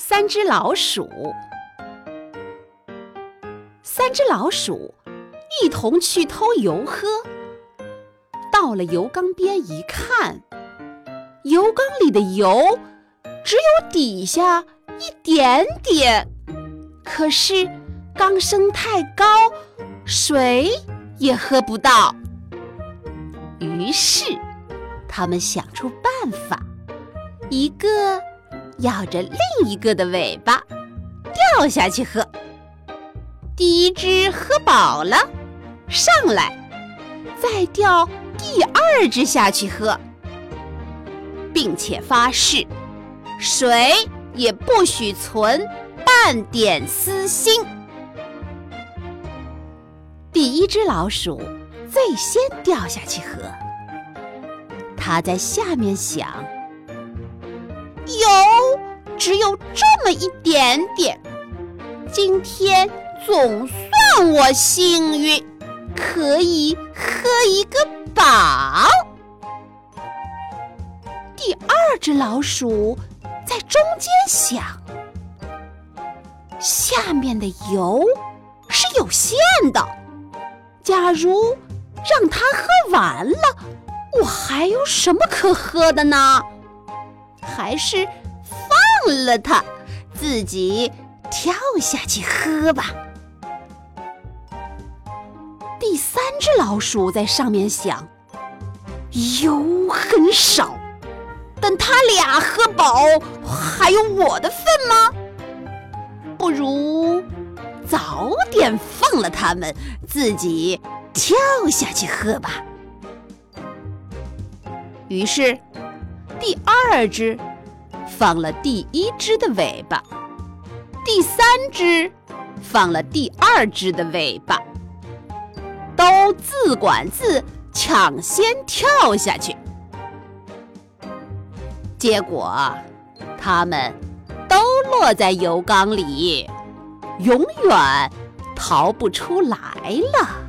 三只老鼠，三只老鼠一同去偷油喝。到了油缸边一看，油缸里的油只有底下一点点，可是缸升太高，水也喝不到。于是，他们想出办法，一个。咬着另一个的尾巴，掉下去喝。第一只喝饱了，上来，再掉第二只下去喝，并且发誓，水也不许存半点私心。第一只老鼠最先掉下去喝，它在下面想。只有这么一点点，今天总算我幸运，可以喝一个饱。第二只老鼠在中间想，下面的油是有限的，假如让它喝完了，我还有什么可喝的呢？还是了它，自己跳下去喝吧。第三只老鼠在上面想：油很少，等他俩喝饱，还有我的份吗？不如早点放了他们，自己跳下去喝吧。于是。第二只放了第一只的尾巴，第三只放了第二只的尾巴，都自管自抢先跳下去。结果，它们都落在油缸里，永远逃不出来了。